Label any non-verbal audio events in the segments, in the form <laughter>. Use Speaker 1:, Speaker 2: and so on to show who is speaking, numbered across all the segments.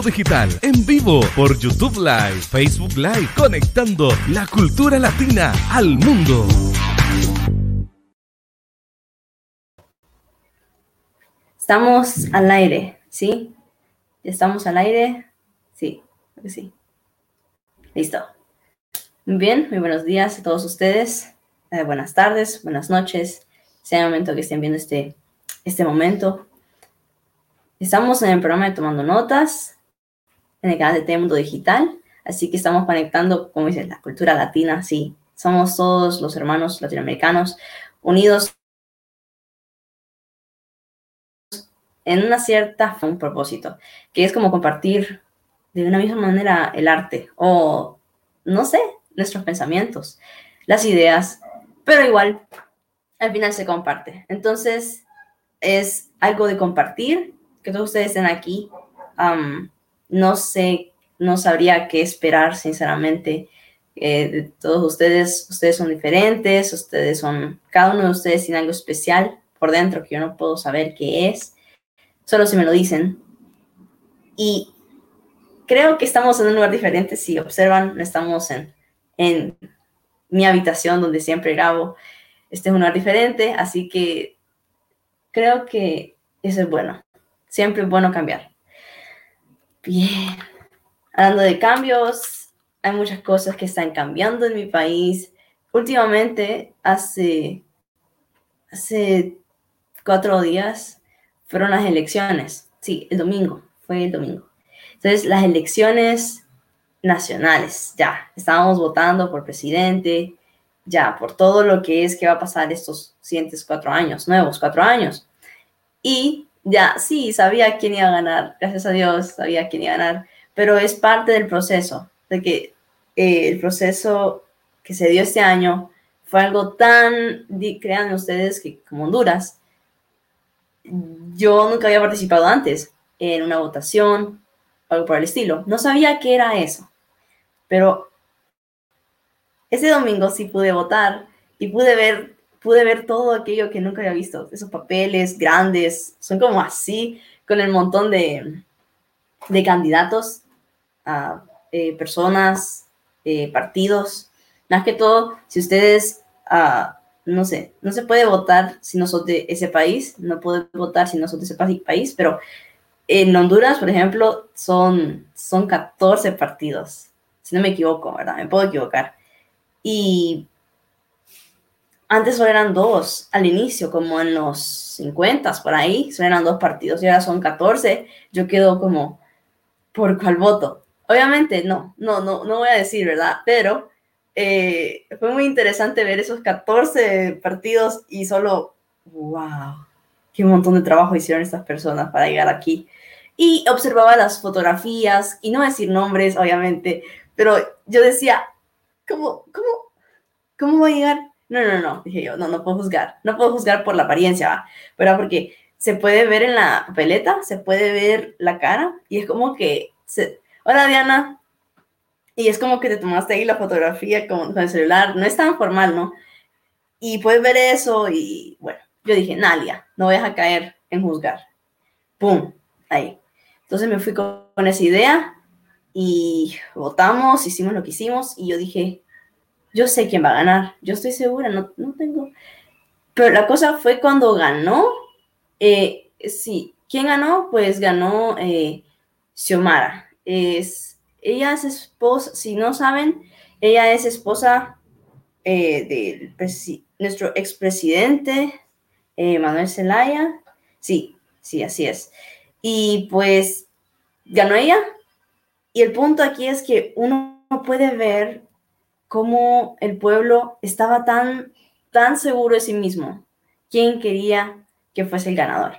Speaker 1: Digital en vivo por YouTube Live, Facebook Live, conectando la cultura latina al mundo.
Speaker 2: Estamos al aire, ¿sí? ¿Estamos al aire? Sí, sí. Listo. Muy bien, muy buenos días a todos ustedes. Eh, buenas tardes, buenas noches, sea el momento que estén viendo este, este momento. Estamos en el programa de Tomando Notas, en el canal de T Mundo Digital, así que estamos conectando, como dice, la cultura latina, sí. Somos todos los hermanos latinoamericanos unidos en una cierta un propósito, que es como compartir de una misma manera el arte o, no sé, nuestros pensamientos, las ideas, pero igual al final se comparte. Entonces es algo de compartir, que todos ustedes estén aquí. No sé, no sabría qué esperar, sinceramente. Eh, de todos ustedes, ustedes son diferentes, ustedes son, cada uno de ustedes tiene algo especial por dentro que yo no puedo saber qué es solo si me lo dicen. Y creo que estamos en un lugar diferente. Si observan, estamos en, en mi habitación donde siempre grabo. Este es un lugar diferente, así que creo que eso es bueno. Siempre es bueno cambiar. Bien. Hablando de cambios, hay muchas cosas que están cambiando en mi país. Últimamente, hace, hace cuatro días, fueron las elecciones. Sí, el domingo, fue el domingo. Entonces, las elecciones nacionales, ya, estábamos votando por presidente, ya, por todo lo que es que va a pasar estos siguientes cuatro años, nuevos cuatro años. Y ya, sí, sabía quién iba a ganar, gracias a Dios, sabía quién iba a ganar, pero es parte del proceso, de que eh, el proceso que se dio este año fue algo tan, crean ustedes, que como Honduras, yo nunca había participado antes en una votación, algo por el estilo. No sabía qué era eso, pero ese domingo sí pude votar y pude ver, pude ver todo aquello que nunca había visto. Esos papeles grandes, son como así, con el montón de, de candidatos, a eh, personas, eh, partidos. Más que todo, si ustedes uh, no sé, no se puede votar si no de ese país, no puede votar si no de ese país, pero en Honduras, por ejemplo, son, son 14 partidos, si no me equivoco, ¿verdad? Me puedo equivocar. Y antes solo eran dos al inicio, como en los 50, por ahí, solo eran dos partidos y ahora son 14. Yo quedo como, ¿por cuál voto? Obviamente, no, no, no, no voy a decir, ¿verdad? Pero eh, fue muy interesante ver esos 14 partidos y solo, wow, qué montón de trabajo hicieron estas personas para llegar aquí. Y observaba las fotografías, y no decir nombres, obviamente, pero yo decía, ¿cómo, cómo, cómo va a llegar? No, no, no, dije yo, no, no puedo juzgar, no puedo juzgar por la apariencia, pero porque se puede ver en la papeleta, se puede ver la cara, y es como que, se... hola Diana, y es como que te tomaste ahí la fotografía con, el celular, no es tan formal, ¿no? Y puedes ver eso y bueno, yo dije, Nalia, no vayas a caer en juzgar. ¡Pum! Ahí. Entonces me fui con, esa idea y votamos, hicimos lo que hicimos y yo dije, yo sé quién va a ganar, yo estoy segura, no, no tengo... Pero la cosa fue cuando ganó, eh, sí, ¿quién ganó? Pues ganó eh, Xiomara. Es ella es esposa, si no saben, ella es esposa eh, de nuestro expresidente eh, Manuel Zelaya. Sí, sí, así es. Y pues ganó ella. Y el punto aquí es que uno puede ver cómo el pueblo estaba tan, tan seguro de sí mismo. ¿Quién quería que fuese el ganador?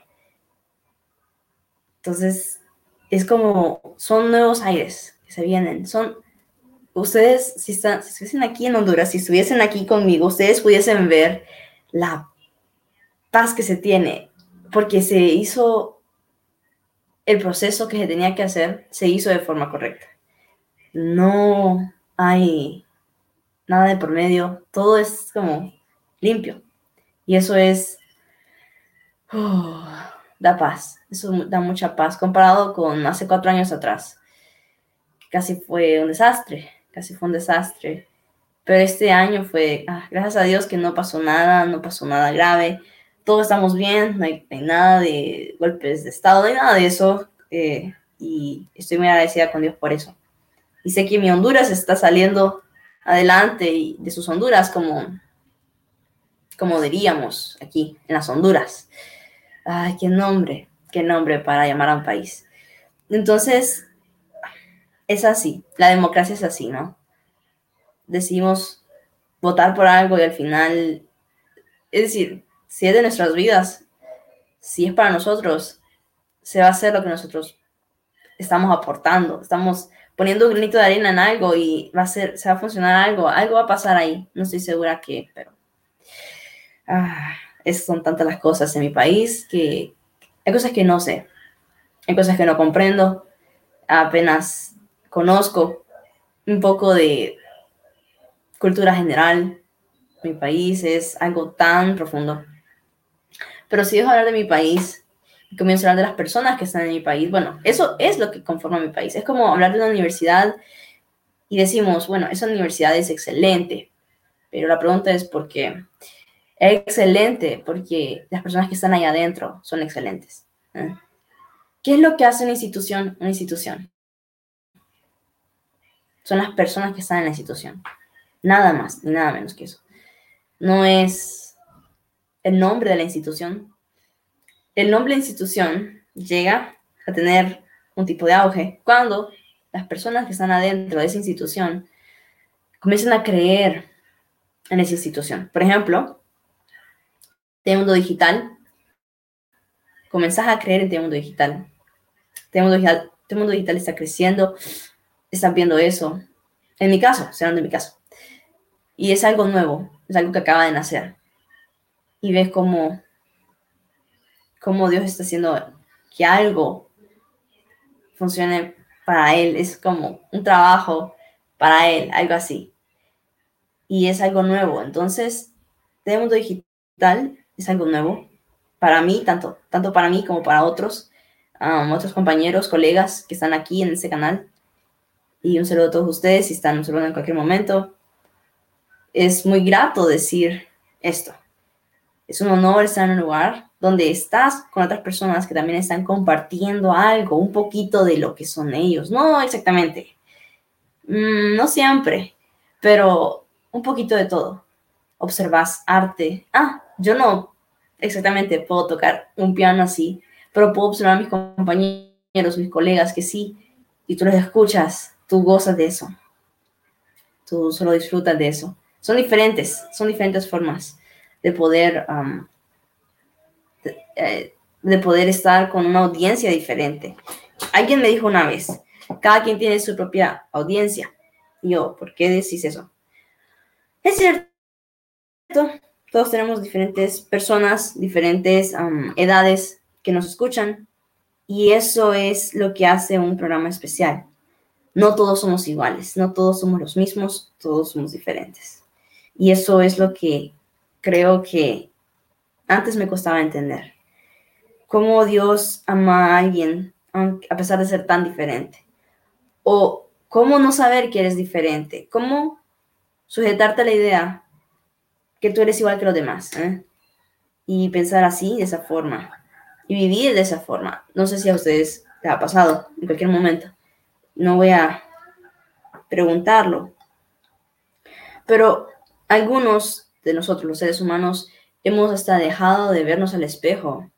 Speaker 2: Entonces, es como, son nuevos aires, se vienen. Son, ustedes, si, están, si estuviesen aquí en Honduras, si estuviesen aquí conmigo, ustedes pudiesen ver la paz que se tiene, porque se hizo el proceso que se tenía que hacer, se hizo de forma correcta. No hay nada de por medio, todo es como limpio. Y eso es, <sighs> da paz, eso da mucha paz comparado con hace cuatro años atrás. Casi fue un desastre, casi fue un desastre. Pero este año fue, ah, gracias a Dios que no pasó nada, no pasó nada grave, todos estamos bien, no hay, nada de golpes de Estado, no hay nada de eso. Eh, y estoy muy agradecida con Dios por eso. Y sé que mi Honduras está saliendo adelante y de sus Honduras como, como diríamos aquí, en las Honduras. Ay, qué nombre, qué nombre para llamar a un país. Entonces, es así, la democracia es así, ¿no? Decidimos votar por algo y al final, es decir, si es de nuestras vidas, si es para nosotros, se va a hacer lo que nosotros estamos aportando, estamos poniendo un granito de arena en algo y va a ser, se va a funcionar algo, algo va a pasar ahí, no estoy segura qué, pero ah, son tantas las cosas en mi país que hay cosas que no sé, hay cosas que no comprendo, apenas conozco un poco de cultura general, mi país es algo tan profundo. Pero si dejo hablar de mi país, comienzo a de las personas que están en mi país. Bueno, eso es lo que conforma mi país. Es como hablar de una universidad y decimos, bueno, esa universidad es excelente, pero la pregunta es por qué. Es excelente porque las personas que están ahí adentro son excelentes. ¿eh? ¿Qué es lo que hace una institución una institución? Son las personas que están en la institución. Nada más ni nada menos que eso. No es el nombre de la institución, el nombre de institución llega a tener un tipo de auge cuando las personas que están adentro de esa institución comienzan a creer en esa institución. Por ejemplo, mundo Digital, comenzás a creer en mundo Digital. mundo Digital, mundo Digital está creciendo, están viendo eso. En mi caso, serán de mi caso. Y es algo nuevo, es algo que acaba de nacer. Y ves cómo cómo Dios está haciendo que algo funcione para Él. Es como un trabajo para Él, algo así. Y es algo nuevo. Entonces, de mundo digital es algo nuevo para mí, tanto, tanto para mí como para otros, um, otros compañeros, colegas que están aquí en este canal. Y un saludo a todos ustedes si están observando en cualquier momento. Es muy grato decir esto. Es un honor estar en un lugar donde estás con otras personas que también están compartiendo algo, un poquito de lo que son ellos. No exactamente, mm, no siempre, pero un poquito de todo. Observas arte. Ah, yo no exactamente puedo tocar un piano así, pero puedo observar a mis compañeros, mis colegas que sí, y tú los escuchas, tú gozas de eso. Tú solo disfrutas de eso. Son diferentes, son diferentes formas de poder, de, poder estar con una audiencia diferente. Alguien me dijo una vez, cada quien tiene su propia audiencia. Yo, ¿por qué decís eso? Es cierto, todos tenemos diferentes personas, diferentes edades que nos escuchan y eso es lo que hace un programa especial. No todos somos iguales, no todos somos los mismos, todos somos diferentes. Y eso es lo que creo que antes me costaba entender. Cómo Dios ama a alguien a pesar de ser tan diferente. O cómo no saber que eres diferente. Cómo sujetarte a la idea que tú eres igual que los demás. ¿eh? Y pensar así, de esa forma. Y vivir de esa forma. No sé si a ustedes les ha pasado en cualquier momento. No voy a preguntarlo. Pero algunos de nosotros, los seres humanos, hemos hasta dejado de vernos al espejo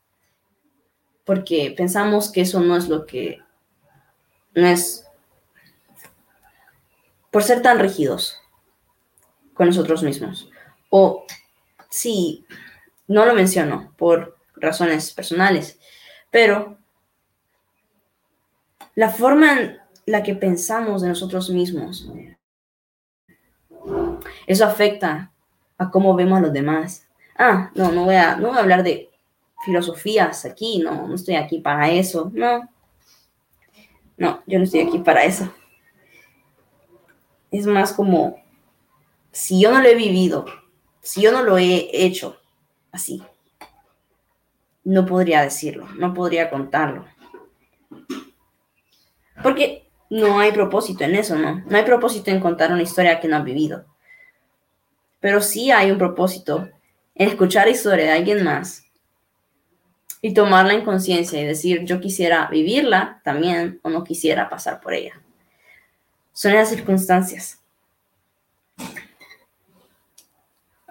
Speaker 2: porque pensamos que eso no es lo que no es por ser tan rígidos con nosotros mismos. O sí, no lo menciono por razones personales, pero la forma en la que pensamos de nosotros mismos, eso afecta a cómo vemos a los demás. Ah, no, no voy a, no voy a hablar de filosofías aquí, no, no estoy aquí para eso, no. No, yo no estoy aquí para eso. Es más como, si yo no lo he vivido, si yo no lo he hecho así, no podría decirlo, no podría contarlo. Porque no hay propósito en eso, ¿no? No hay propósito en contar una historia que no has vivido. Pero sí hay un propósito en escuchar historia de alguien más y tomarla en conciencia y decir, yo quisiera vivirla también o no quisiera pasar por ella. Son las circunstancias.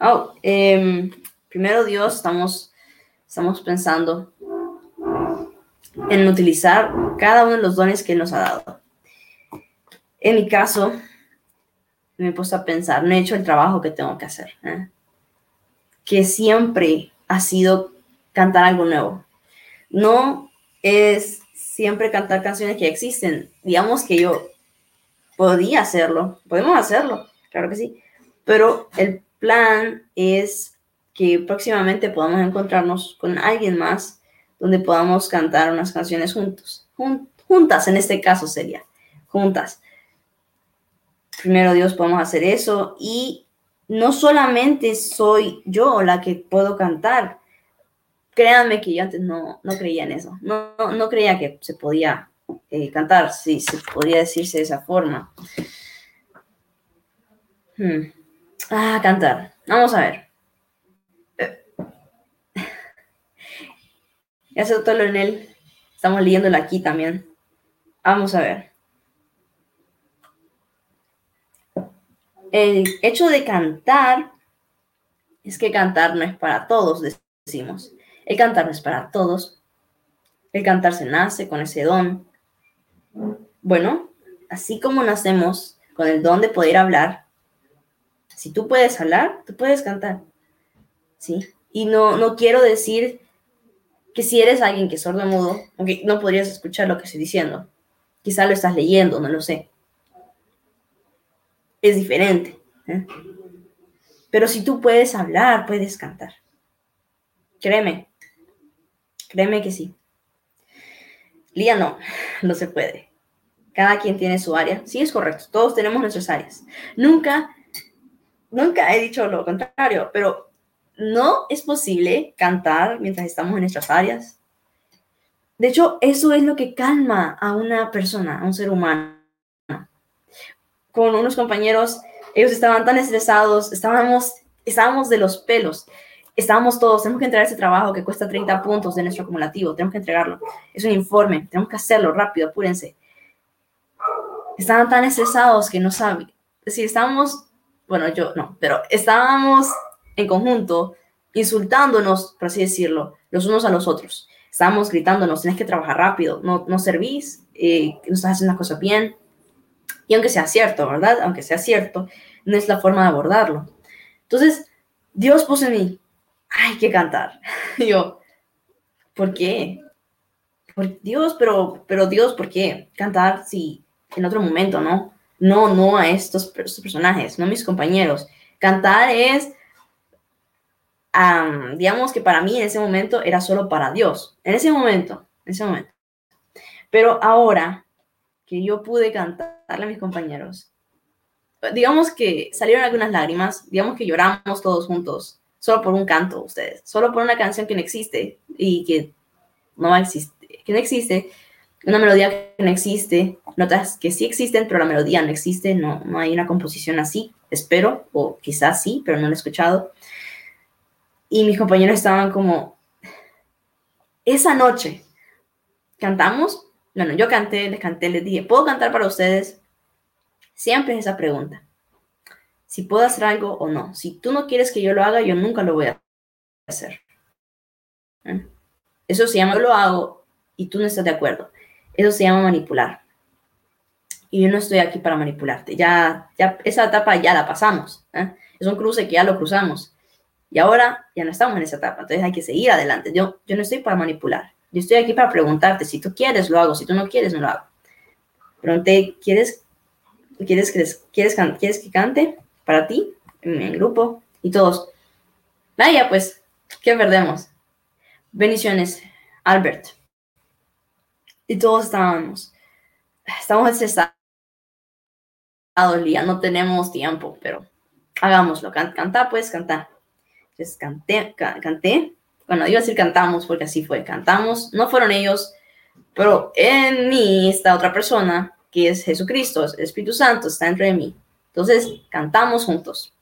Speaker 2: Oh, em, primero Dios, estamos, estamos pensando en utilizar cada uno de los dones que nos ha dado. En mi caso, me he puesto a pensar, no he hecho el trabajo que tengo que hacer, ¿eh? Que siempre ha sido cantar algo nuevo. No es siempre cantar canciones que existen. Digamos que yo podía hacerlo, podemos hacerlo, claro que sí, pero el plan es que próximamente podamos encontrarnos con alguien más donde podamos cantar unas canciones juntos, juntas en este caso sería, juntas. Primero Dios podemos hacer eso y no solamente soy yo la que puedo cantar, créanme que yo antes no, no creía en eso, no, no, creía que se podía eh, cantar, si se podría decirse de esa forma. Hmm. Ah, cantar. Vamos a ver. <laughs> Ya se él. Estamos leyéndolo aquí también. Vamos a ver. El hecho de cantar es que cantar no es para todos, decimos. El cantar no es para todos. El cantar se nace con ese don. Bueno, así como nacemos con el don de poder hablar, si tú puedes hablar, tú puedes cantar. ¿Sí? Y no, no quiero decir que si eres alguien que es sordo mudo, aunque no podrías escuchar lo que estoy diciendo, quizá lo estás leyendo, no lo sé. Es diferente. ¿eh? Pero si tú puedes hablar, puedes cantar. Créeme, créeme que sí. Lía no, no se puede. Cada quien tiene su área. Sí, es correcto. Todos tenemos nuestras áreas. Nunca, nunca he dicho lo contrario, pero no es posible cantar mientras estamos en nuestras áreas. De hecho, eso es lo que calma a una persona, a un ser humano. Con unos compañeros, ellos estaban tan estresados, estábamos, estábamos de los pelos. Estábamos todos, tenemos que entregar ese trabajo que cuesta 30 puntos de nuestro acumulativo, tenemos que entregarlo. Es un informe, tenemos que hacerlo rápido, apúrense. Estaban tan estresados que no saben. Decir, estábamos, bueno, yo no, pero estábamos en conjunto, insultándonos, por así decirlo, los unos a los otros. Estábamos gritándonos, tienes que trabajar rápido, no, no servís, eh, no estás haciendo las cosas bien. Y aunque sea cierto, ¿verdad? Aunque sea cierto, no es la forma de abordarlo. Entonces, Dios puso en mí, hay que cantar. <laughs> Yo, ¿por qué? Por Dios, pero, pero Dios, ¿por qué? Cantar, sí, en otro momento, ¿no? No, no a estos, personajes, no a mis compañeros. Cantar es digamos que para mí en ese momento era solo para Dios, en ese momento, en ese momento. Pero ahora que yo pude cantarle a mis compañeros, digamos que salieron algunas lágrimas, digamos que lloramos todos juntos, solo por un canto, ustedes, solo por una canción que no existe y que no existe, que no existe, una melodía que no existe, notas que sí existen, pero la melodía no existe, no, no hay una composición así, espero, o quizás sí, pero no lo he escuchado. Y mis compañeros estaban como, esa noche, ¿cantamos? Bueno, yo canté, les canté, les dije, ¿puedo cantar para ustedes? Siempre es esa pregunta. Si puedo hacer algo o no. Si tú no quieres que yo lo haga, yo nunca lo voy a hacer. ¿Eh? Eso se llama, yo lo hago y tú no estás de acuerdo. Eso se llama manipular. Y yo no estoy aquí para manipularte. Ya, ya esa etapa ya la pasamos. ¿eh? Es un cruce que ya lo cruzamos. Y ahora ya no estamos en esa etapa, entonces hay que seguir adelante. Yo, yo no estoy para manipular, yo estoy aquí para preguntarte, si tú quieres, lo hago, si tú no quieres, no lo hago. Pregunté, ¿quieres, quieres, quieres, quieres, quieres que cante para ti, en el grupo? Y todos, vaya, pues, ¿qué perdemos? Bendiciones, Albert. Y todos estábamos, estamos estresados, ya no tenemos tiempo, pero hagámoslo, canta, pues, cantar. Entonces canté, canté bueno, iba a decir cantamos porque así fue, cantamos, no fueron ellos, pero en mí está otra persona es Jesucristo, Espíritu Santo está dentro de mí. Entonces cantamos juntos.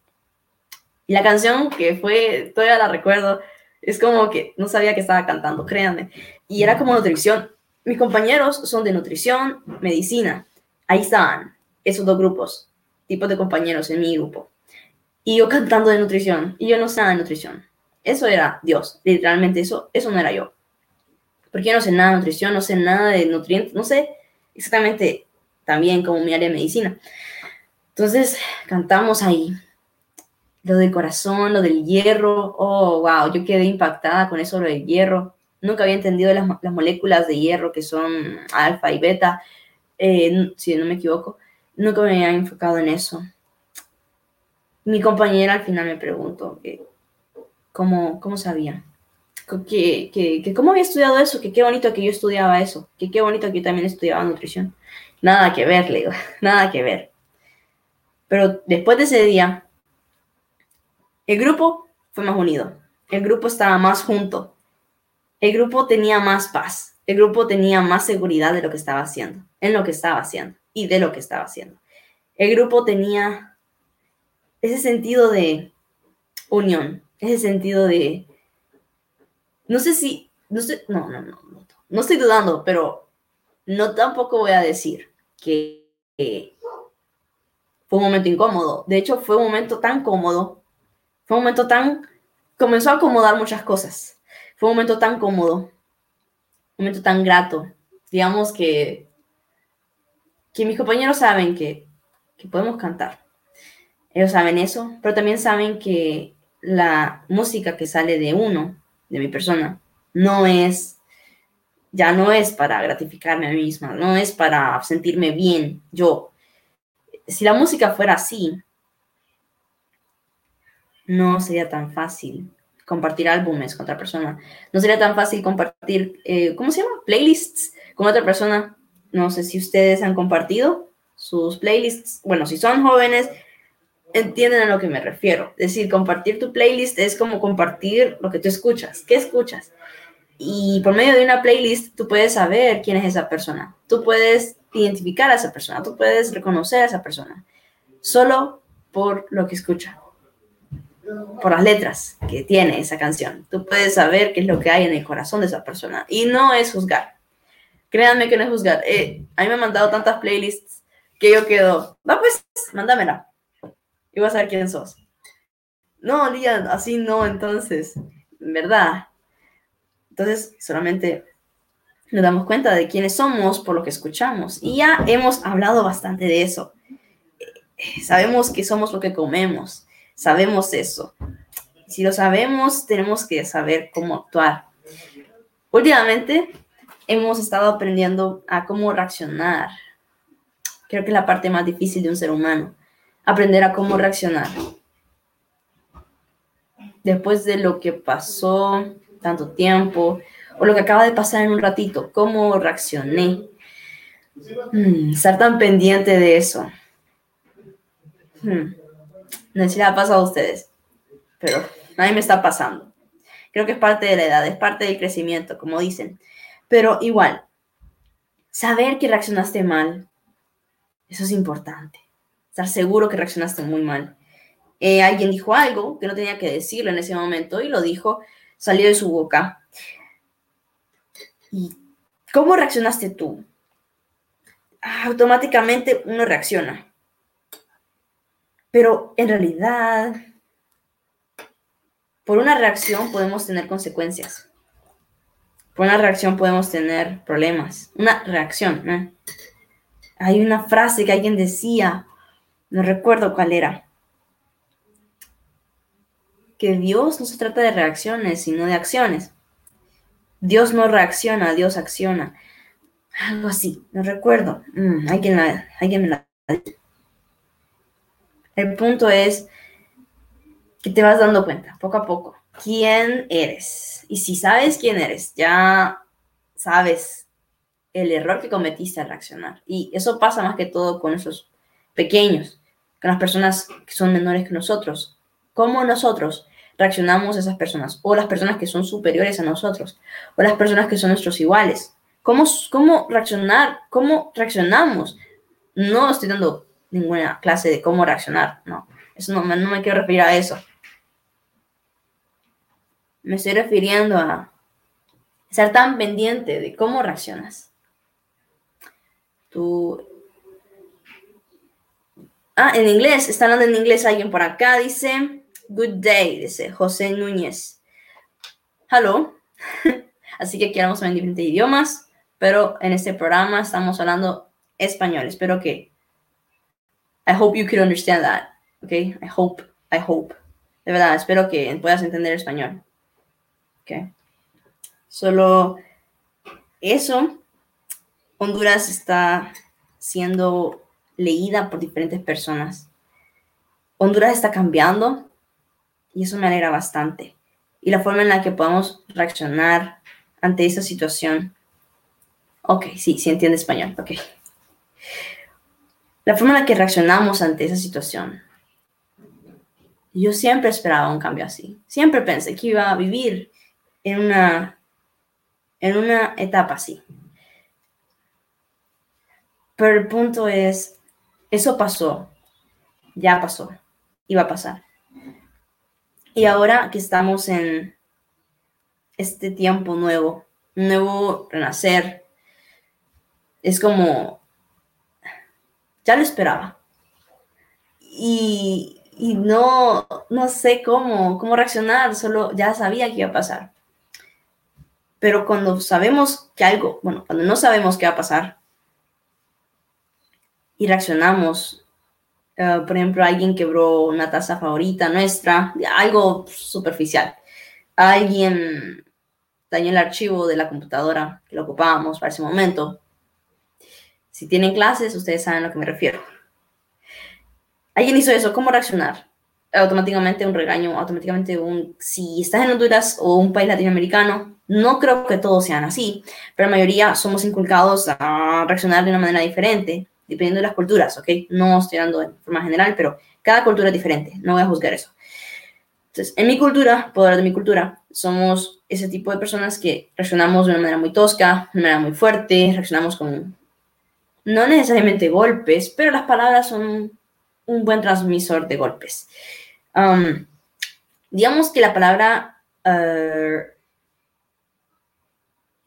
Speaker 2: Y la canción que fue, todavía la recuerdo, es como que no sabía que estaba cantando, créanme. Y era como nutrición. Mis compañeros son de nutrición, medicina. Ahí estaban esos dos grupos, tipos de compañeros en mi grupo. Y yo cantando de nutrición. Y yo no sé nada de nutrición. Eso era Dios. Literalmente eso, eso no era yo. Porque yo no sé nada de nutrición, no sé nada de nutrientes, no sé exactamente también como mi área de medicina. Entonces cantamos ahí lo del corazón, lo del hierro. Oh, wow, yo quedé impactada con eso, lo del hierro. Nunca había entendido las, las moléculas de hierro que son alfa y beta, eh, si no me equivoco. Nunca me había enfocado en eso. Mi compañera al final me preguntó cómo, cómo sabía, que, que, que, cómo había estudiado eso, que qué bonito que yo estudiaba eso, que qué bonito que yo también estudiaba nutrición. Nada que ver, le digo, <laughs> nada que ver. Pero después de ese día, el grupo fue más unido, el grupo estaba más junto, el grupo tenía más paz, el grupo tenía más seguridad de lo que estaba haciendo, en lo que estaba haciendo y de lo que estaba haciendo. El grupo tenía ese sentido de unión, ese sentido de, no sé si, no sé, no, no, no, no, estoy dudando, pero no tampoco voy a decir que fue un momento incómodo. De hecho, fue un momento tan cómodo fue un momento tan... Comenzó a acomodar muchas cosas. Fue un momento tan cómodo, un momento tan grato. Digamos que, que mis compañeros saben que, que podemos cantar. Ellos saben eso, pero también saben que la música que sale de uno, de mi persona, no es, ya no es para gratificarme a mí misma, no es para sentirme bien yo. Si la música fuera así, no sería tan fácil compartir álbumes con otra persona. No sería tan fácil compartir, eh, ¿cómo se llama? Playlists con otra persona. No sé si ustedes han compartido sus playlists. Bueno, si son jóvenes, entienden a lo que me refiero. Es decir, compartir tu playlist es como compartir lo que tú escuchas. ¿Qué escuchas? Y por medio de una playlist, tú puedes saber quién es esa persona. Tú puedes identificar a esa persona. Tú puedes reconocer a esa persona. Solo por lo que escucha por las letras que tiene esa canción. Tú puedes saber qué es lo que hay en el corazón de esa persona. Y no es juzgar. Créanme que no es juzgar. Eh, a mí me han mandado tantas playlists que yo quedo, va pues, mándamela. Y vas a saber quién sos. No, Lía, así no, entonces, ¿verdad? Entonces, solamente nos damos cuenta de quiénes somos por lo que escuchamos. Y ya hemos hablado bastante de eso. Eh, sabemos que somos lo que comemos Sabemos eso. Si lo sabemos, tenemos que saber cómo actuar. Últimamente hemos estado aprendiendo a cómo reaccionar. Creo que es la parte más difícil de un ser humano. Aprender a cómo reaccionar. Después de lo que pasó tanto tiempo, o lo que acaba de pasar en un ratito, cómo reaccioné. Hmm, estar tan pendiente de eso. Hmm. No sé si le ha pasado a ustedes, pero a mí me está pasando. Creo que es parte de la edad, es parte del crecimiento, como dicen. Pero igual, saber que reaccionaste mal, eso es importante. Estar seguro que reaccionaste muy mal. Eh, alguien dijo algo que no tenía que decirlo en ese momento y lo dijo, salió de su boca. ¿Y cómo reaccionaste tú? Automáticamente uno reacciona. Pero en realidad, por una reacción podemos tener consecuencias. Por una reacción podemos tener problemas. Una reacción. Hay una frase que alguien decía, no recuerdo cuál era, que Dios no se trata de reacciones, sino de acciones. Dios no reacciona, Dios acciona. Algo así, no recuerdo. Mm, alguien, alguien me la el punto es que te vas dando cuenta poco a poco quién eres. Y si sabes quién eres, ya sabes el error que cometiste al reaccionar. Y eso pasa más que todo con esos pequeños, con las personas que son menores que nosotros. ¿Cómo nosotros reaccionamos a esas personas, o las personas que son superiores a nosotros, o las personas que son nuestros iguales. ¿Cómo, cómo reaccionar? ¿Cómo reaccionamos? No estoy dando ninguna clase de cómo reaccionar, no. Eso no, no me quiero referir a eso. Me estoy refiriendo a ser tan pendiente de cómo reaccionas. Tú Ah, en inglés, está hablando en inglés alguien por acá, dice, good day, dice José Núñez. Hello. <laughs> Así que aquí hablamos en diferentes idiomas, pero en este programa estamos hablando español. Espero que, I hope you can understand that, okay? I hope, I hope. De verdad, espero que puedas entender español. Okay. Solo eso, Honduras está siendo leída por diferentes personas. Honduras está cambiando y eso me alegra bastante. Y la forma en la que podemos reaccionar ante esa situación. Ok, sí, sí entiende español. Ok. La forma en la que reaccionamos ante esa situación. Yo siempre esperaba un cambio así. Siempre pensé que iba a vivir en una, en una etapa así. Pero el punto es, eso pasó, ya pasó, iba a pasar. Y ahora que estamos en este tiempo nuevo, nuevo renacer, es como, ya lo esperaba. Y, y no, no sé cómo, cómo reaccionar, solo ya sabía que iba a pasar. Pero cuando sabemos que algo, bueno, cuando no sabemos qué va a pasar, y reaccionamos. Eh, por ejemplo, alguien quebró una taza favorita nuestra, algo superficial. Alguien dañó el archivo de la computadora que lo ocupábamos para ese momento. Si tienen clases, ustedes saben a lo que me refiero. Alguien hizo eso, ¿cómo reaccionar? Automáticamente un regaño, automáticamente un... Si estás en Honduras o un país latinoamericano, no creo que todos sean así, pero la mayoría somos inculcados a reaccionar de una manera diferente dependiendo de las culturas, ¿ok? No estoy dando en forma general, pero cada cultura es diferente, no voy a juzgar eso. Entonces, en mi cultura, puedo hablar de mi cultura, somos ese tipo de personas que reaccionamos de una manera muy tosca, de una manera muy fuerte, reaccionamos con, no necesariamente golpes, pero las palabras son un buen transmisor de golpes. Um, digamos que la palabra uh,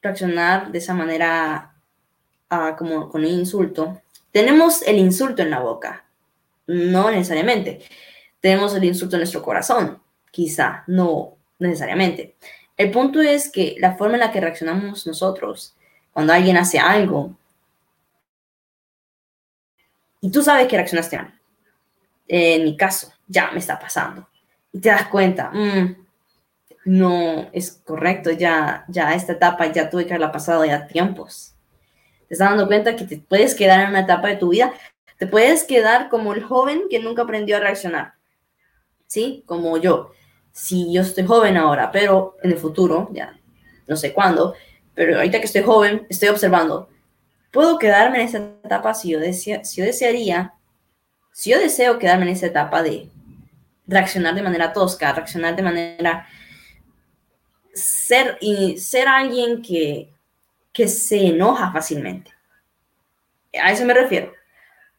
Speaker 2: reaccionar de esa manera uh, como con un insulto tenemos el insulto en la boca, no necesariamente. Tenemos el insulto en nuestro corazón, quizá, no necesariamente. El punto es que la forma en la que reaccionamos nosotros cuando alguien hace algo y tú sabes que reaccionaste mal. En mi caso, ya me está pasando. Y te das cuenta, mm, no es correcto, ya, ya esta etapa ya tuve que haberla pasado ya tiempos te estás dando cuenta que te puedes quedar en una etapa de tu vida, te puedes quedar como el joven que nunca aprendió a reaccionar, ¿sí? Como yo. Si yo estoy joven ahora, pero en el futuro, ya no sé cuándo, pero ahorita que estoy joven, estoy observando, puedo quedarme en esa etapa si yo, desea, si yo desearía, si yo deseo quedarme en esa etapa de reaccionar de manera tosca, reaccionar de manera ser y ser alguien que que se enoja fácilmente. A eso me refiero.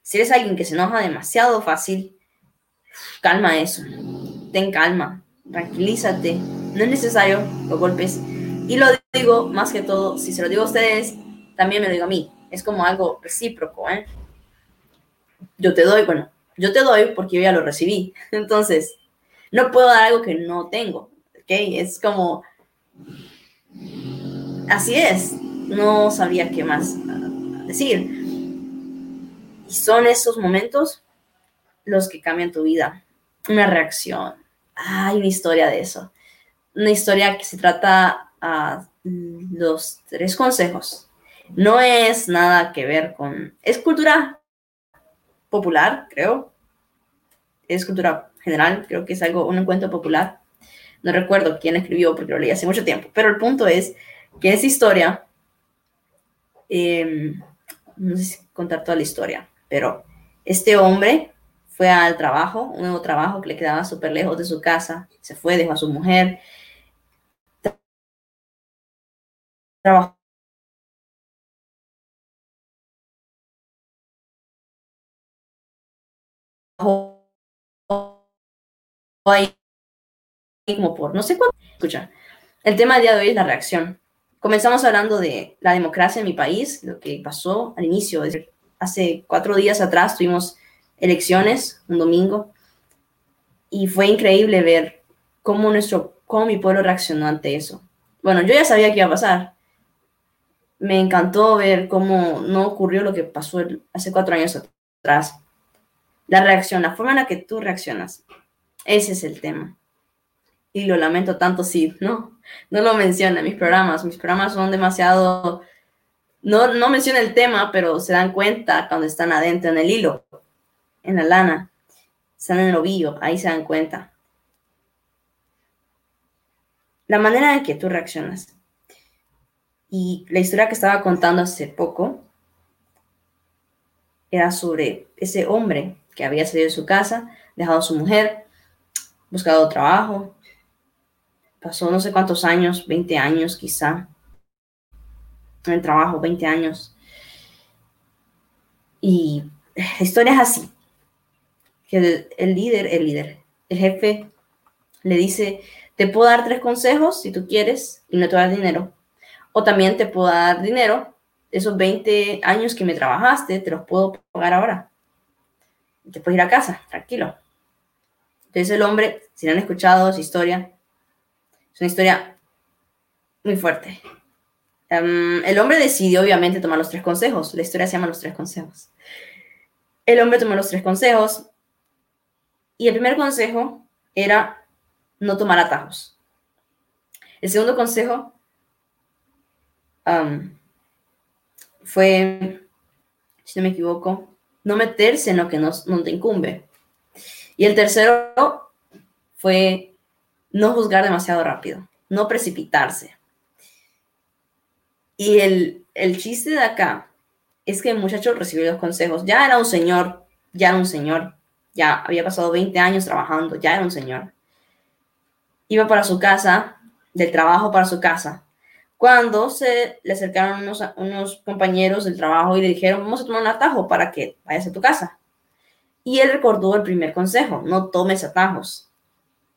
Speaker 2: Si eres alguien que se enoja demasiado fácil, calma eso. Ten calma, tranquilízate. No es necesario los golpes. Y lo digo más que todo, si se lo digo a ustedes, también me lo digo a mí. Es como algo recíproco, ¿eh? Yo te doy, bueno, yo te doy porque yo ya lo recibí. <laughs> Entonces, no puedo dar algo que no tengo, ¿ok? Es como, así es no sabía qué más ah, decir. Y son esos momentos los que cambian tu vida. Una reacción. Hay una historia de eso. Una historia que se trata a los tres consejos. No es nada que ver con... Es cultura popular, creo. Es cultura general, creo que es algo, un encuentro popular. No recuerdo quién escribió porque lo leí hace mucho tiempo, pero el punto es que esa historia Em, no sé si contar toda la historia, pero este hombre fue al trabajo, un nuevo trabajo que le quedaba súper lejos de su casa, se fue, dejó a su mujer, trabajó ahí como por no sé cuánto. Escucha, el tema del día de hoy es la reacción. Comenzamos hablando de la democracia en mi país, lo que pasó al inicio. Hace cuatro días atrás tuvimos elecciones, un domingo, y fue increíble ver cómo, nuestro, cómo mi pueblo reaccionó ante eso. Bueno, yo ya sabía que iba a pasar. Me encantó ver cómo no ocurrió lo que pasó hace cuatro años atrás. La reacción, la forma en la que tú reaccionas. Ese es el tema. Y lo lamento tanto si no, no lo menciona en mis programas. Mis programas son demasiado... No, no menciona el tema, pero se dan cuenta cuando están adentro en el hilo en la lana, están en el ovillo, ahí se dan cuenta. La manera en que tú reaccionas. Y la historia que estaba contando hace poco era sobre ese hombre que había salido de su casa, dejado a su mujer, buscado trabajo, pasó no sé cuántos años, 20 años quizá, en el trabajo, 20 años. Y la historia es así que el, líder, el líder, el jefe le dice, te puedo dar tres consejos si tú quieres y no te dar dinero. O también te puedo dar dinero, esos 20 años que me trabajaste, te los puedo pagar ahora. Te puedes ir a casa, tranquilo. Entonces el hombre, si no han escuchado su historia, es una historia muy fuerte. Em, el hombre decidió obviamente tomar los tres consejos. La historia se llama Los tres consejos. El hombre tomó los tres consejos, y el primer consejo era no tomar atajos. El segundo consejo fue, si no me equivoco, no meterse en lo que no, no te incumbe. Y el tercero fue no juzgar demasiado rápido, no precipitarse. Y el, el chiste de acá es que el muchacho recibió los consejos. Ya era un señor, ya era un señor ya había pasado 20 años trabajando, ya era un señor. Iba para su casa, del trabajo para su casa, cuando se le acercaron unos, unos compañeros del trabajo y le dijeron, vamos a tomar un atajo para que vayas a tu casa. Y él recordó el primer consejo, no tomes atajos.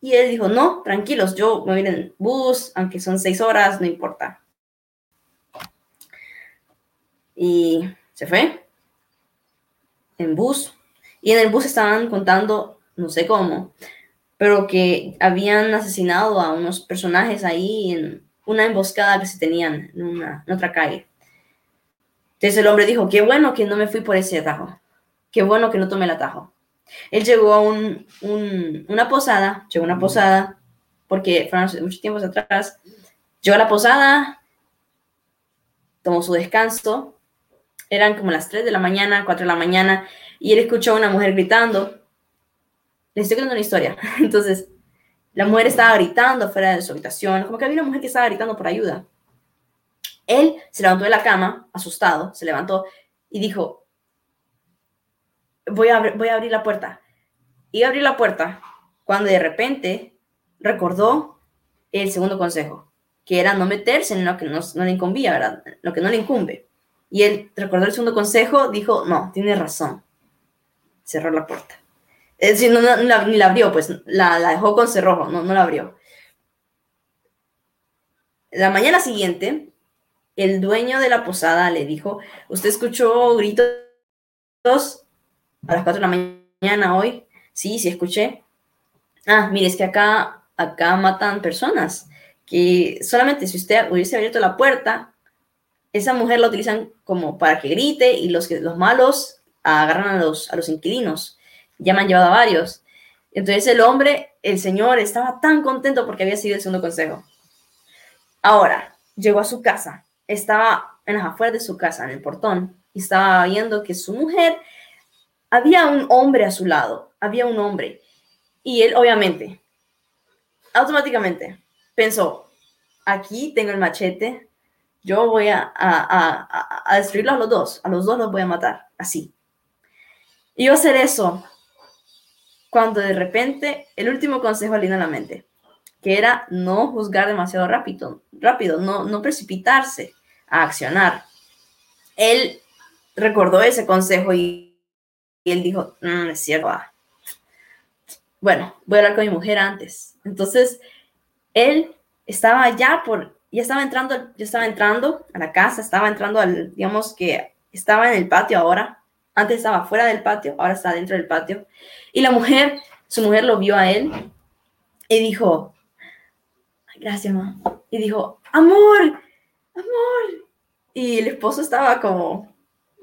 Speaker 2: Y él dijo, no, tranquilos, yo me voy en bus, aunque son seis horas, no importa. Y se fue en bus y en el bus estaban contando, no sé cómo, pero que habían asesinado a unos personajes ahí en una emboscada que se tenían en, una, otra calle. Entonces el hombre dijo, qué bueno que no me fui por ese atajo, qué bueno que no tomé el atajo. Él llegó a un, una posada, llegó a una posada, porque fueron hace mucho tiempo atrás, llegó a la posada, tomó su descanso, eran como las 3 de la mañana, 4 de la mañana, y él escuchó a una mujer gritando. Le estoy contando una historia. <laughs> Entonces, la mujer estaba gritando fuera de su habitación, como que había una mujer que estaba gritando por ayuda. Él se levantó de la cama, asustado, se levantó y dijo, voy a, voy a abrir la puerta. Y abrir la puerta cuando de repente recordó el segundo consejo, que era no meterse en lo que no, no le incumbía, ¿verdad? Lo que no le incumbe. Y él recordó el segundo consejo, dijo, no, tiene razón. Cerró la puerta. Es decir, no, ni la abrió, pues la, dejó con cerrojo, no, no la abrió. La mañana siguiente, el dueño de la posada le dijo, ¿usted escuchó gritos a las 4 de la mañana hoy? Sí, sí escuché. Ah, mire, es que acá, acá matan personas, que solamente si usted hubiese abierto la puerta, esa mujer la utilizan como para que grite y los, los malos agarran a los, a los inquilinos. Ya me han llevado a varios. Entonces el hombre, el señor, estaba tan contento porque había sido el segundo consejo. Ahora, llegó a su casa, estaba en las afueras de su casa, en el portón, y estaba viendo que su mujer, había un hombre a su lado, había un hombre. Y él, obviamente, automáticamente pensó, aquí tengo el machete, yo voy a, a, a, destruirlos a los dos, a los dos los voy a matar, así. Y yo hacer eso, cuando de repente el último consejo le vino a la mente, que era no juzgar demasiado rápido, rápido no, no precipitarse a accionar. Él recordó ese consejo y, él dijo, no mm, es cierto. Ah". Bueno, voy a hablar con mi mujer antes. Entonces, él estaba ya por, ya estaba entrando, ya estaba entrando a la casa, estaba entrando al, digamos que estaba en el patio ahora, antes estaba fuera del patio, ahora está dentro del patio. Y la mujer, su mujer lo vio a él y dijo, gracias, mamá. Y dijo, amor, amor. Y el esposo estaba como,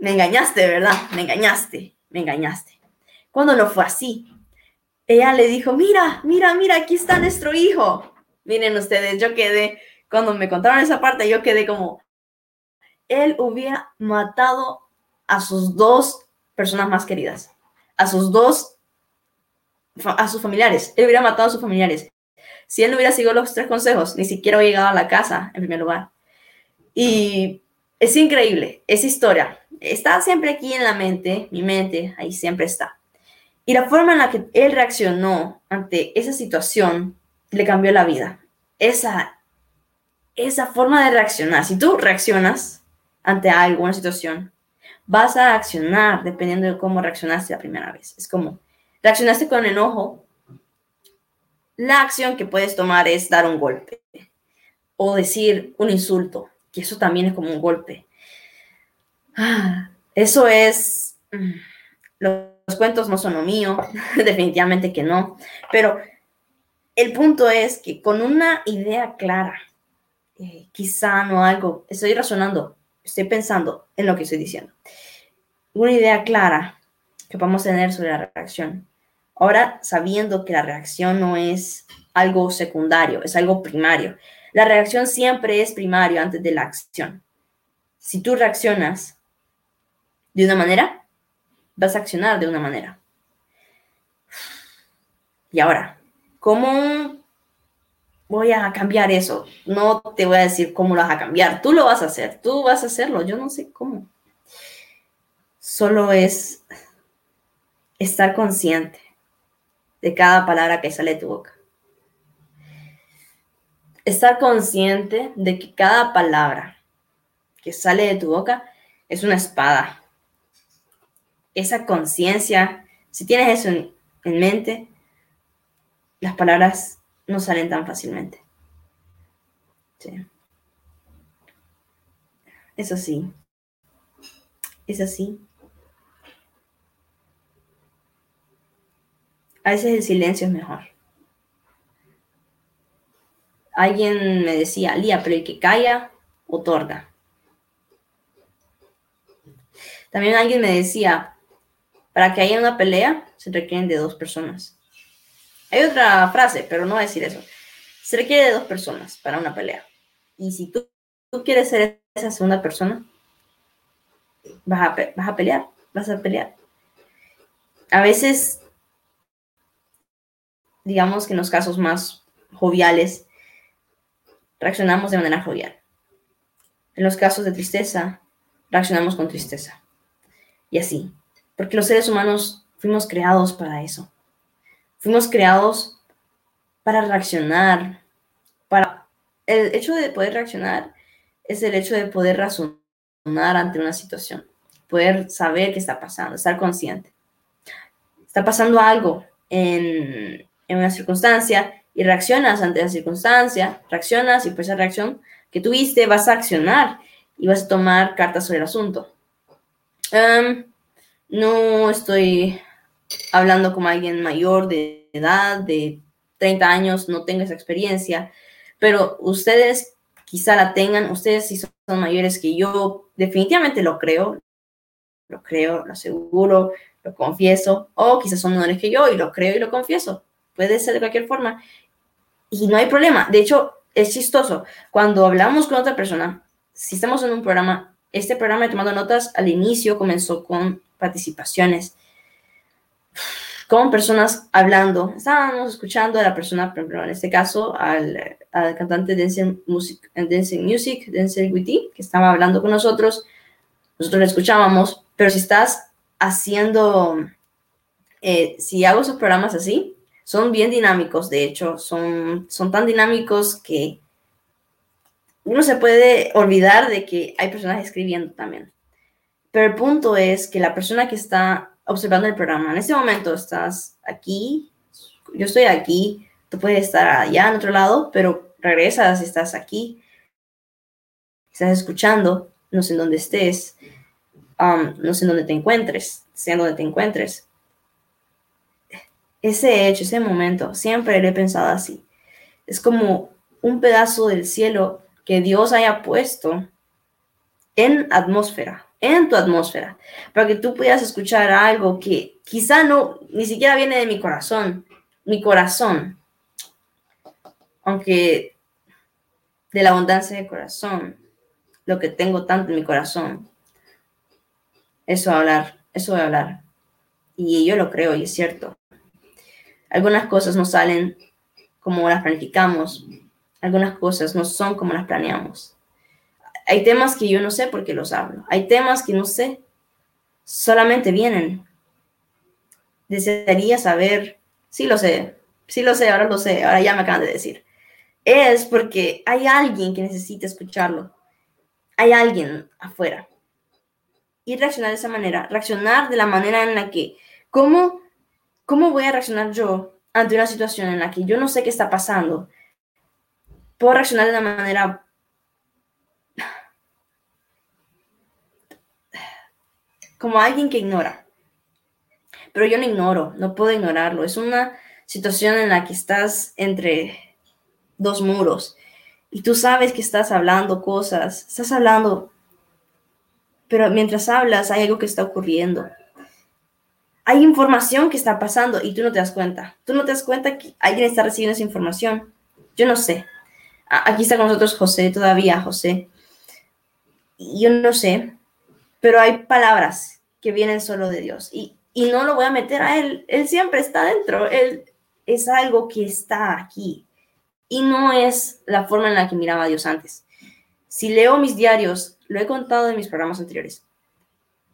Speaker 2: me engañaste, ¿verdad? Me engañaste, me engañaste. Cuando no fue así, ella le dijo, mira, mira, mira, aquí está nuestro hijo. Miren ustedes, yo quedé, cuando me contaron esa parte, yo quedé como, él hubiera matado a sus dos personas más queridas, a sus dos, a sus familiares. Él hubiera matado a sus familiares. Si él no hubiera seguido los tres consejos, ni siquiera hubiera llegado a la casa en primer lugar. Y es increíble, esa historia. Está siempre aquí en la mente, mi mente, ahí siempre está. Y la forma en la que él reaccionó ante esa situación le cambió la vida. Esa, esa forma de reaccionar. Si tú reaccionas ante algo, una situación, vas a accionar dependiendo de cómo reaccionaste la primera vez. Es como, reaccionaste con enojo, la acción que puedes tomar es dar un golpe o decir un insulto, que eso también es como un golpe. Eso es, mm, los cuentos no son lo mío, <laughs> definitivamente que no, pero el punto es que con una idea clara, eh, quizá no algo, estoy razonando, estoy pensando en lo que estoy diciendo, una idea clara que podemos tener sobre la reacción. Ahora, sabiendo que la reacción no es algo secundario, es algo primario. La reacción siempre es primario antes de la acción. Si tú reaccionas de una manera, vas a accionar de una manera. Y ahora, ¿cómo voy a cambiar eso? No te voy a decir cómo lo vas a cambiar. Tú lo vas a hacer, tú vas a hacerlo. Yo no sé cómo. Solo es estar consciente de cada palabra que sale de tu boca. Estar consciente de que cada palabra que sale de tu boca es una espada. Esa conciencia, si tienes eso en, mente, las palabras no salen tan fácilmente. Sí. Eso sí. Es así. A veces el silencio es mejor. Alguien me decía, Lía, pero el que calla, otorga. También alguien me decía, para que haya una pelea, se requieren de dos personas. Hay otra frase, pero no voy a decir eso. Se requiere de dos personas para una pelea. Y si tú, tú quieres ser esa segunda persona, vas a, vas a pelear, vas a pelear. A veces digamos que en los casos más joviales, reaccionamos de manera jovial. En los casos de tristeza, reaccionamos con tristeza. Y así, porque los seres humanos fuimos creados para eso. Fuimos creados para reaccionar, para... El hecho de poder reaccionar es el hecho de poder razonar ante una situación, poder saber qué está pasando, estar consciente. Está pasando algo en, en una circunstancia y reaccionas ante la circunstancia, reaccionas y por esa reacción que tuviste vas a accionar y vas a tomar cartas sobre el asunto. No estoy hablando como alguien mayor de edad, de 30 años, no tengo esa experiencia, pero ustedes quizá la tengan, ustedes si son mayores que yo, definitivamente lo creo, lo creo, lo aseguro, lo confieso, o quizás son menores que yo y lo creo y lo confieso puede ser de cualquier forma y no hay problema. De hecho, es chistoso. Cuando hablamos con otra persona, si estamos en un programa, este programa de Tomando Notas al inicio comenzó con participaciones, con personas hablando. Estábamos escuchando a la persona, por ejemplo, en este caso, al, cantante Dancing Music, Dancing Music, Dancing Witty, que estaba hablando con nosotros. Nosotros le escuchábamos, pero si estás haciendo eh, si hago esos programas así, son bien dinámicos, de hecho, son, son tan dinámicos que uno se puede olvidar de que hay personas escribiendo también. Pero el punto es que la persona que está observando el programa, en este momento estás aquí, yo estoy aquí, tú puedes estar allá en otro lado, pero regresas, estás aquí, estás escuchando, no sé en dónde estés, um, no sé en dónde te encuentres, sea donde te encuentres. Ese hecho, ese momento, siempre lo he pensado así. Es como un pedazo del cielo que Dios haya puesto en atmósfera, en tu atmósfera, para que tú puedas escuchar algo que quizá no, ni siquiera viene de mi corazón, mi corazón, aunque de la abundancia de corazón, lo que tengo tanto en mi corazón, eso a hablar, eso va a hablar. Y yo lo creo y es cierto. Algunas cosas no salen como las planificamos, algunas cosas no son como las planeamos. Hay temas que yo no sé por qué los hablo. Hay temas que no sé. Solamente vienen. Desearía saber. Sí lo sé. Sí lo sé, ahora lo sé. Ahora ya me acaban de decir. Es porque hay alguien que necesita escucharlo. Hay alguien afuera. Y reaccionar de esa manera. Reaccionar de la manera en la que... ¿Cómo, cómo voy a reaccionar yo ante una situación en la que yo no sé qué está pasando? Puedo reaccionar de una manera como alguien que ignora. Pero yo no ignoro, no puedo ignorarlo. Es una situación en la que estás entre dos muros y tú sabes que estás hablando cosas, estás hablando, pero mientras hablas hay algo que está ocurriendo. Hay información que está pasando y tú no te das cuenta. Tú no te das cuenta que alguien está recibiendo esa información. Yo no sé. Aquí está con nosotros José todavía, José. Yo no sé, pero hay palabras que vienen solo de Dios. Y, y no lo voy a meter a él, él siempre está dentro, él es algo que está aquí. Y no es la forma en la que miraba a Dios antes. Si leo mis diarios, lo he contado en mis programas anteriores,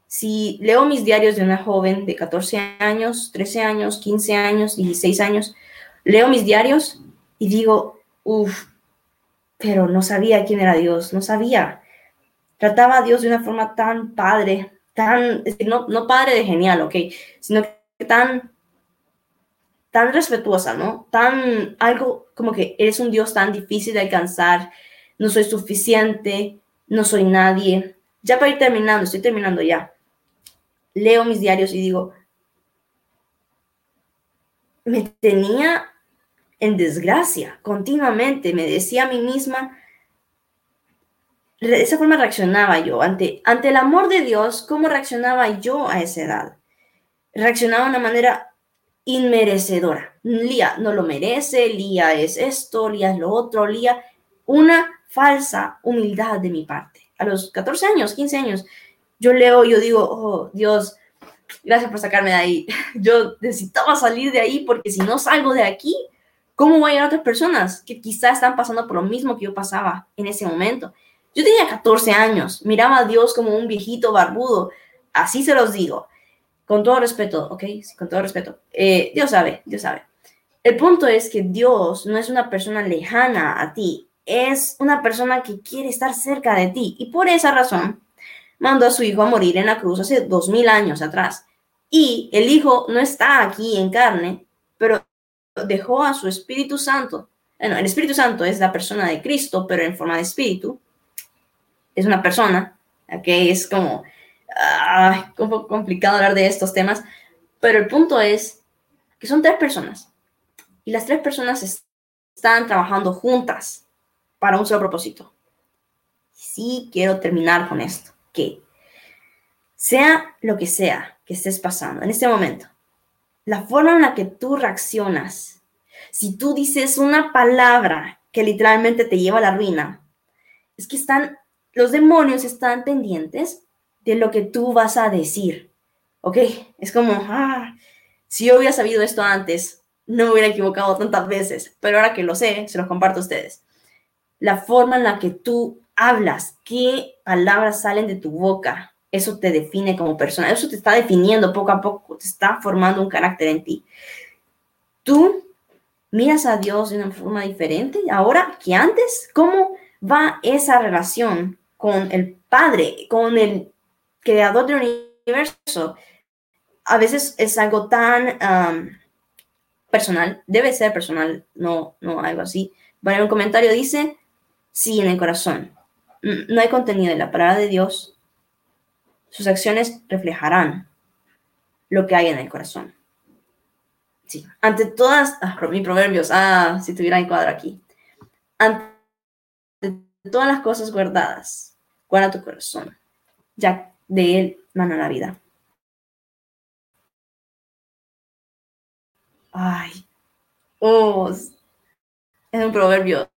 Speaker 2: si leo mis diarios de una joven de 14 años, 13 años, 15 años, 16 años, leo mis diarios y digo, uff, pero no sabía quién era Dios, no sabía trataba a Dios de una forma tan padre, tan, no, no padre de genial, ok, sino que tan, tan respetuosa, ¿no? Tan, algo como que eres un Dios tan difícil de alcanzar, no soy suficiente, no soy nadie. Ya para ir terminando, estoy terminando ya. Leo mis diarios y digo, me tenía en desgracia continuamente, me decía a mí misma, de esa forma reaccionaba yo ante, ante el amor de Dios, ¿cómo reaccionaba yo a esa edad? Reaccionaba de una manera inmerecedora. Lía no lo merece, Lía es esto, Lía es lo otro, Lía, una falsa humildad de mi parte. A los 14 años, 15 años, yo leo, yo digo, oh Dios, gracias por sacarme de ahí. <laughs> Yo necesitaba salir de ahí porque si no salgo de aquí, ¿cómo voy a ir a otras personas que quizás están pasando por lo mismo que yo pasaba en ese momento? Yo tenía 14 años, miraba a Dios como un viejito barbudo, así se los digo, con todo respeto, ¿ok? con todo respeto. Eh, Dios sabe, Dios sabe. El punto es que Dios no es una persona lejana a ti, es una persona que quiere estar cerca de ti y por esa razón mandó a su hijo a morir en la cruz hace dos mil años atrás. Y el hijo no está aquí en carne, pero dejó a su Espíritu Santo. Bueno, el Espíritu Santo es la persona de Cristo, pero en forma de espíritu es una persona, ¿ok? Es como poco complicado hablar de estos temas, pero el punto es que son tres personas y las tres personas están trabajando juntas para un solo propósito. Sí quiero terminar con esto, que sea lo que sea que estés pasando en este momento, la forma en la que tú reaccionas, si tú dices una palabra que literalmente te lleva a la ruina, es que están los demonios están pendientes de lo que tú vas a decir. ¿Ok? Es como, ah, si yo hubiera sabido esto antes, no me hubiera equivocado tantas veces, pero ahora que lo sé, se los comparto a ustedes. La forma en la que tú hablas, qué palabras salen de tu boca, eso te define como persona, eso te está definiendo poco a poco, te está formando un carácter en ti. Tú miras a Dios de una forma diferente ahora que antes. ¿Cómo va esa relación con el Padre, con el creador del universo? A veces es algo tan personal, debe ser personal, no, no algo así. Bueno, un comentario dice, sí, en el corazón. No hay contenido en la palabra de Dios sus acciones reflejarán lo que hay en el corazón. Sí, ante todas, ah, proverbios, ah, si tuviera el cuadro aquí. Ante todas las cosas guardadas, guarda tu corazón, ya de él mana la vida. Ay, oh, es un proverbio,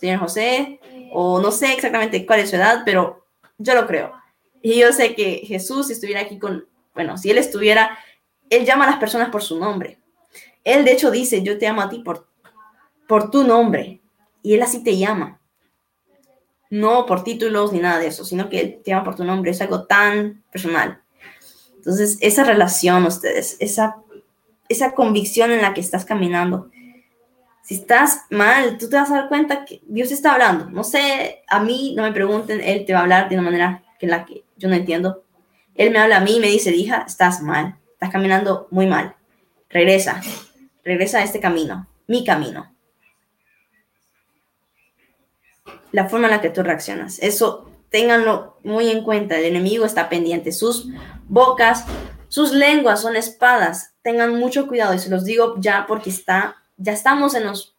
Speaker 2: señor José, o no sé exactamente cuál es su edad, pero yo lo creo. Y yo sé que Jesús, si estuviera aquí con, bueno, si Él estuviera, Él llama a las personas por su nombre. Él de hecho dice, yo te amo a ti por, por tu nombre. Y Él así te llama. No por títulos ni nada de eso, sino que Él te llama por tu nombre. Es algo tan personal. Entonces, esa relación, ustedes, esa, esa convicción en la que estás caminando, si estás mal, tú te vas a dar cuenta que Dios está hablando. No sé, a mí no me pregunten, Él te va a hablar de una manera en la que yo no entiendo. Él me habla a mí y me dice, hija, estás mal, estás caminando muy mal. Regresa, regresa a este camino, mi camino. La forma en la que tú reaccionas. Eso ténganlo muy en cuenta. El enemigo está pendiente. Sus bocas, sus lenguas son espadas. Tengan mucho cuidado y se los digo ya porque está, ya estamos en los,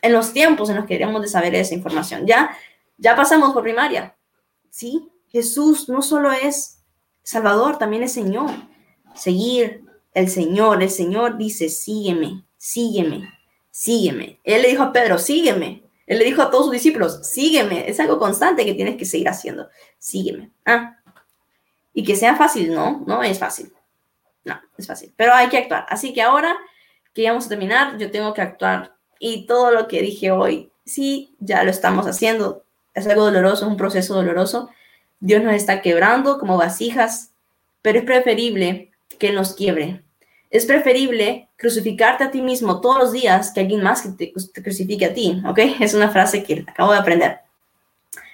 Speaker 2: en los tiempos en los que queremos de saber esa información. Ya, ya pasamos por primaria. Sí, Jesús no solo es Salvador, también es Señor. Seguir el Señor, el Señor dice, sígueme, sígueme, sígueme. Él le dijo a Pedro, sígueme. Él le dijo a todos sus discípulos, sígueme. Es algo constante que tienes que seguir haciendo. Sígueme. Ah. Y que sea fácil, no, no es fácil. No, es fácil. Pero hay que actuar. Así que ahora que ya a terminar, yo tengo que actuar. Y todo lo que dije hoy, sí, ya lo estamos haciendo. Es algo doloroso, un proceso doloroso Dios nos está quebrando como vasijas, pero es preferible que nos quiebre. Es preferible crucificarte a ti mismo todos los días que alguien más que te, crucifique a ti, ¿ok? <laughs> Es una frase que acabo de aprender.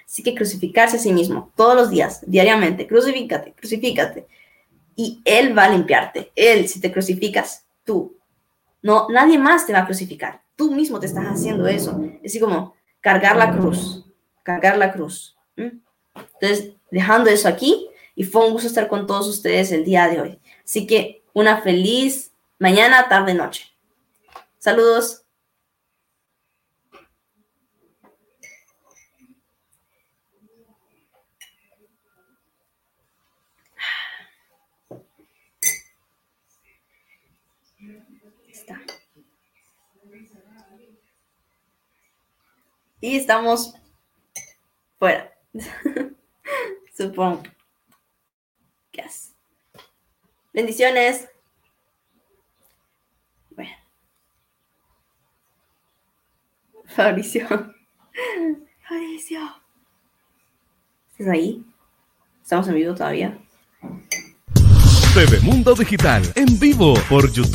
Speaker 2: Así que crucificarse a sí mismo todos los días, diariamente, crucifícate, crucifícate. Y Él va a limpiarte. Él, si te crucificas, tú. No, nadie más te va a crucificar. Tú mismo te estás haciendo eso. Es así como cargar la cruz, cargar la cruz. Entonces, dejando eso aquí, y fue un gusto estar con todos ustedes el día de hoy. Así que una feliz mañana, tarde, noche. Saludos. Y estamos fuera. <laughs> Supongo. Yes. Bendiciones. Bueno. <laughs> Fabricio. Fabricio. ¿Estás ahí? ¿Estamos en vivo todavía?
Speaker 1: TV Mundo Digital, en vivo por YouTube.